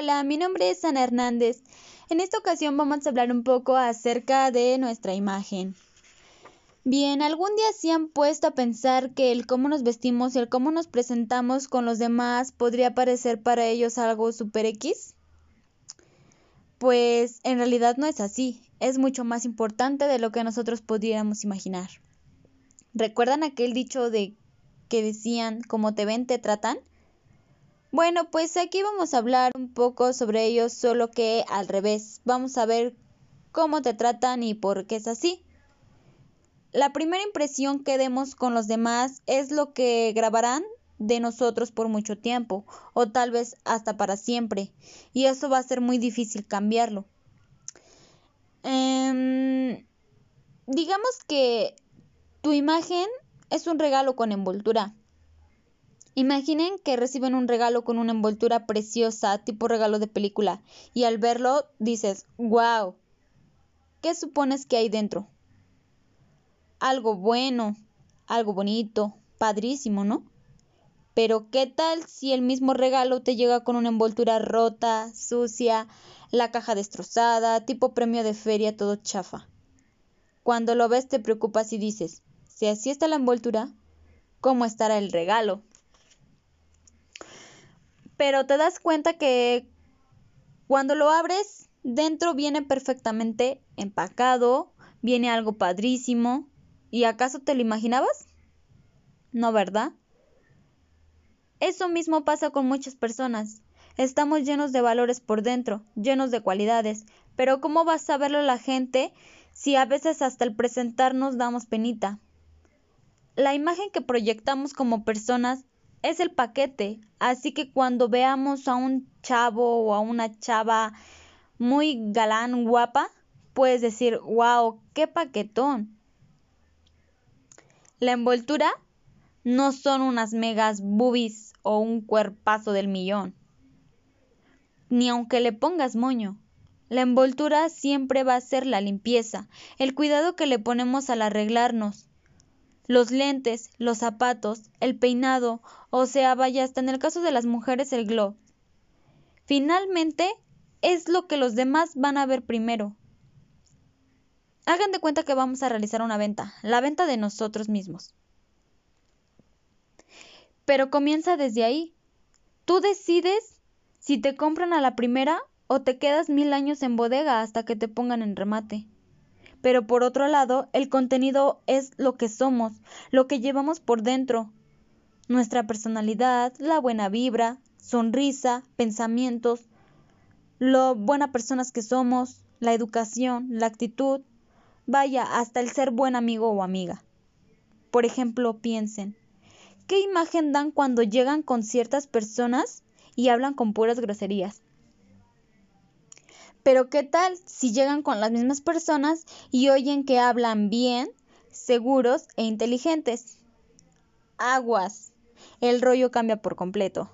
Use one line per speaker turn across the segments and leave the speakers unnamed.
Hola, mi nombre es Ana Hernández. En esta ocasión vamos a hablar un poco acerca de nuestra imagen. Bien, ¿algún día se han puesto a pensar que el cómo nos vestimos y el cómo nos presentamos con los demás podría parecer para ellos algo super X? Pues en realidad no es así, es mucho más importante de lo que nosotros pudiéramos imaginar. ¿Recuerdan aquel dicho de que decían como te ven, te tratan? Bueno, pues aquí vamos a hablar un poco sobre ellos, solo que al revés. Vamos a ver cómo te tratan y por qué es así. La primera impresión que demos con los demás es lo que grabarán de nosotros por mucho tiempo o tal vez hasta para siempre y eso va a ser muy difícil cambiarlo. Em, digamos que tu imagen es un regalo con envoltura. Imaginen que reciben un regalo con una envoltura preciosa, tipo regalo de película, y al verlo dices, wow, ¿qué supones que hay dentro? Algo bueno, algo bonito, padrísimo, ¿no? Pero ¿qué tal si el mismo regalo te llega con una envoltura rota, sucia, la caja destrozada, tipo premio de feria todo chafa? Cuando lo ves te preocupas y dices, si así está la envoltura, ¿cómo estará el regalo? Pero te das cuenta que cuando lo abres, dentro viene perfectamente empacado, viene algo padrísimo. ¿Y acaso te lo imaginabas? No, ¿verdad? Eso mismo pasa con muchas personas. Estamos llenos de valores por dentro, llenos de cualidades, pero ¿cómo vas a verlo la gente si a veces hasta el presentarnos damos penita? La imagen que proyectamos como personas es el paquete, así que cuando veamos a un chavo o a una chava muy galán, guapa, puedes decir, wow, qué paquetón. La envoltura no son unas megas boobies o un cuerpazo del millón. Ni aunque le pongas moño. La envoltura siempre va a ser la limpieza, el cuidado que le ponemos al arreglarnos. Los lentes, los zapatos, el peinado, o sea, vaya, hasta en el caso de las mujeres el glow. Finalmente, es lo que los demás van a ver primero. Hagan de cuenta que vamos a realizar una venta, la venta de nosotros mismos. Pero comienza desde ahí. Tú decides si te compran a la primera o te quedas mil años en bodega hasta que te pongan en remate. Pero por otro lado, el contenido es lo que somos, lo que llevamos por dentro. Nuestra personalidad, la buena vibra, sonrisa, pensamientos, lo buenas personas que somos, la educación, la actitud, vaya, hasta el ser buen amigo o amiga. Por ejemplo, piensen, ¿Qué imagen dan cuando llegan con ciertas personas y hablan con puras groserías? Pero ¿qué tal si llegan con las mismas personas y oyen que hablan bien, seguros e inteligentes? Aguas. El rollo cambia por completo.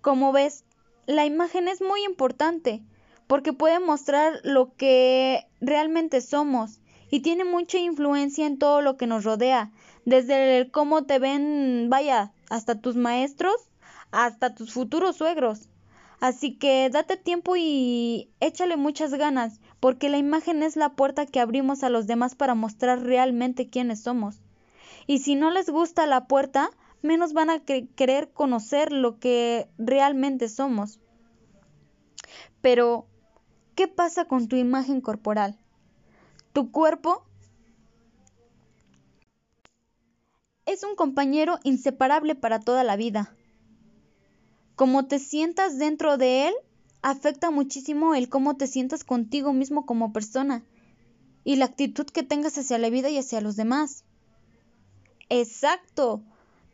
Como ves, la imagen es muy importante porque puede mostrar lo que realmente somos y tiene mucha influencia en todo lo que nos rodea, desde el cómo te ven, vaya, hasta tus maestros, hasta tus futuros suegros. Así que date tiempo y échale muchas ganas, porque la imagen es la puerta que abrimos a los demás para mostrar realmente quiénes somos. Y si no les gusta la puerta, menos van a querer conocer lo que realmente somos. Pero, ¿qué pasa con tu imagen corporal? Tu cuerpo es un compañero inseparable para toda la vida. Como te sientas dentro de él, afecta muchísimo el cómo te sientas contigo mismo como persona y la actitud que tengas hacia la vida y hacia los demás. Exacto.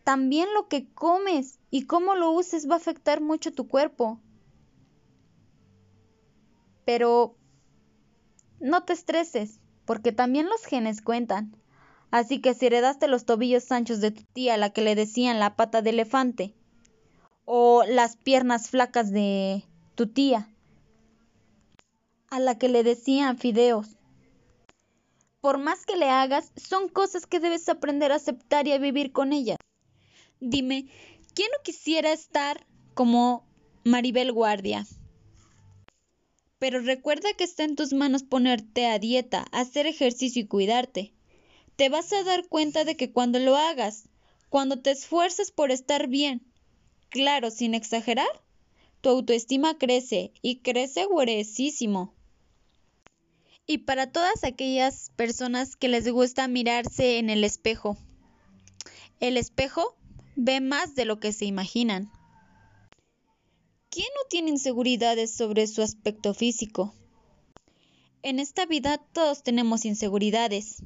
También lo que comes y cómo lo uses va a afectar mucho tu cuerpo. Pero no te estreses porque también los genes cuentan. Así que si heredaste los tobillos anchos de tu tía, la que le decían la pata de elefante, o las piernas flacas de tu tía, a la que le decían fideos, por más que le hagas, son cosas que debes aprender a aceptar y a vivir con ellas. Dime, ¿quién no quisiera estar como Maribel Guardia. Pero recuerda que está en tus manos ponerte a dieta, hacer ejercicio y cuidarte. Te vas a dar cuenta de que cuando lo hagas, cuando te esfuerces por estar bien, claro, sin exagerar, tu autoestima crece y crece gruesísimo. Y para todas aquellas personas que les gusta mirarse en el espejo, el espejo ve más de lo que se imaginan. ¿Quién no tiene inseguridades sobre su aspecto físico? En esta vida todos tenemos inseguridades.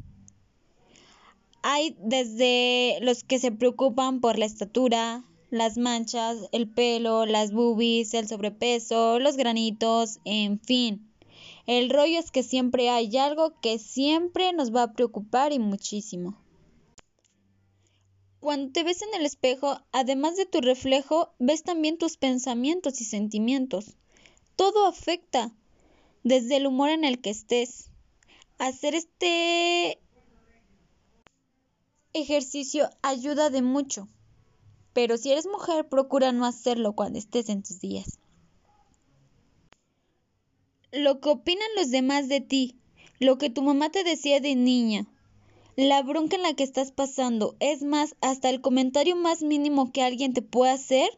Hay desde los que se preocupan por la estatura, las manchas, el pelo, las boobies, el sobrepeso, los granitos, en fin. El rollo es que siempre hay algo que siempre nos va a preocupar y muchísimo. Cuando te ves en el espejo, además de tu reflejo, ves también tus pensamientos y sentimientos. Todo afecta, desde el humor en el que estés. Hacer este ejercicio ayuda de mucho, pero si eres mujer, procura no hacerlo cuando estés en tus días. Lo que opinan los demás de ti, lo que tu mamá te decía de niña, la bronca en la que estás pasando, es más, hasta el comentario más mínimo que alguien te pueda hacer,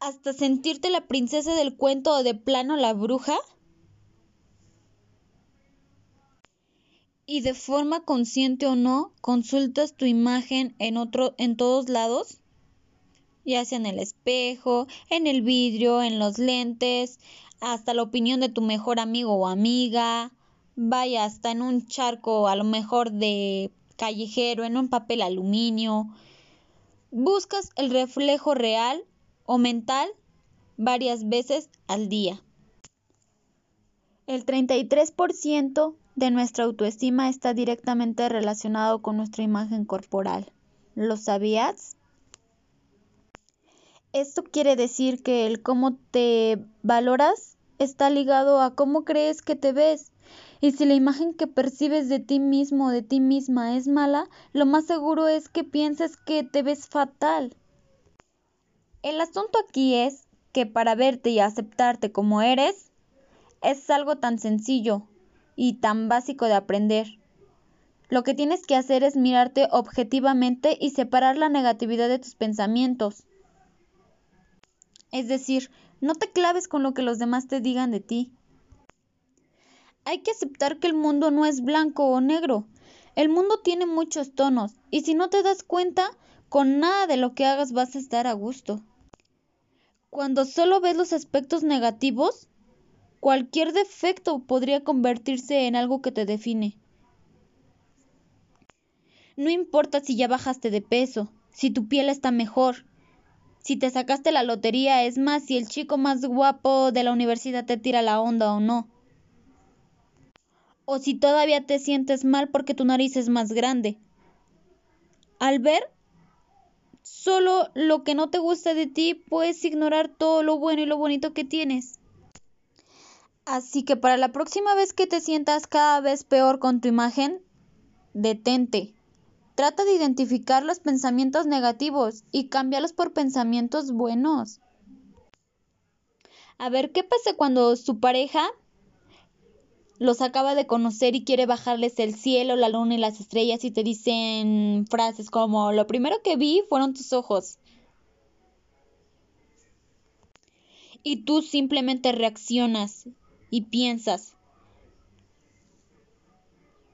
hasta sentirte la princesa del cuento o de plano la bruja, y de forma consciente o no, consultas tu imagen en otro en todos lados, ya sea en el espejo, en el vidrio, en los lentes, hasta la opinión de tu mejor amigo o amiga, vaya hasta en un charco a lo mejor de callejero, en un papel aluminio. Buscas el reflejo real o mental varias veces al día. El 33% de nuestra autoestima está directamente relacionado con nuestra imagen corporal. ¿Lo sabías? Esto quiere decir que el cómo te valoras está ligado a cómo crees que te ves y si la imagen que percibes de ti mismo o de ti misma es mala, lo más seguro es que pienses que te ves fatal. El asunto aquí es que para verte y aceptarte como eres, es algo tan sencillo y tan básico de aprender. Lo que tienes que hacer es mirarte objetivamente y separar la negatividad de tus pensamientos. Es decir, no te claves con lo que los demás te digan de ti. Hay que aceptar que el mundo no es blanco o negro. El mundo tiene muchos tonos y si no te das cuenta, con nada de lo que hagas vas a estar a gusto. Cuando solo ves los aspectos negativos, cualquier defecto podría convertirse en algo que te define. No importa si ya bajaste de peso, si tu piel está mejor, si te sacaste la lotería, es más, si el chico más guapo de la universidad te tira la onda o no o si todavía te sientes mal porque tu nariz es más grande. Al ver solo lo que no te gusta de ti, puedes ignorar todo lo bueno y lo bonito que tienes. Así que para la próxima vez que te sientas cada vez peor con tu imagen, detente. Trata de identificar los pensamientos negativos y cámbialos por pensamientos buenos. A ver qué pasa cuando su pareja los acaba de conocer y quiere bajarles el cielo, la luna y las estrellas y te dicen frases como lo primero que vi fueron tus ojos. Y tú simplemente reaccionas y piensas,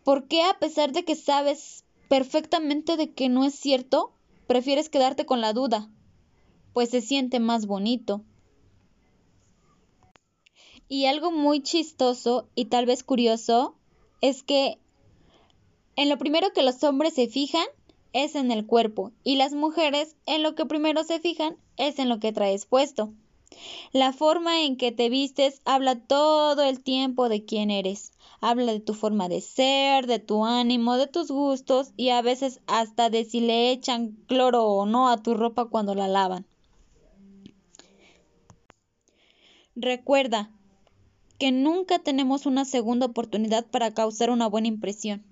¿por qué a pesar de que sabes perfectamente de que no es cierto, prefieres quedarte con la duda? Pues se siente más bonito. Y algo muy chistoso y tal vez curioso es que en lo primero que los hombres se fijan es en el cuerpo y las mujeres en lo que primero se fijan es en lo que traes puesto. La forma en que te vistes habla todo el tiempo de quién eres. Habla de tu forma de ser, de tu ánimo, de tus gustos y a veces hasta de si le echan cloro o no a tu ropa cuando la lavan. Recuerda, que nunca tenemos una segunda oportunidad para causar una buena impresión.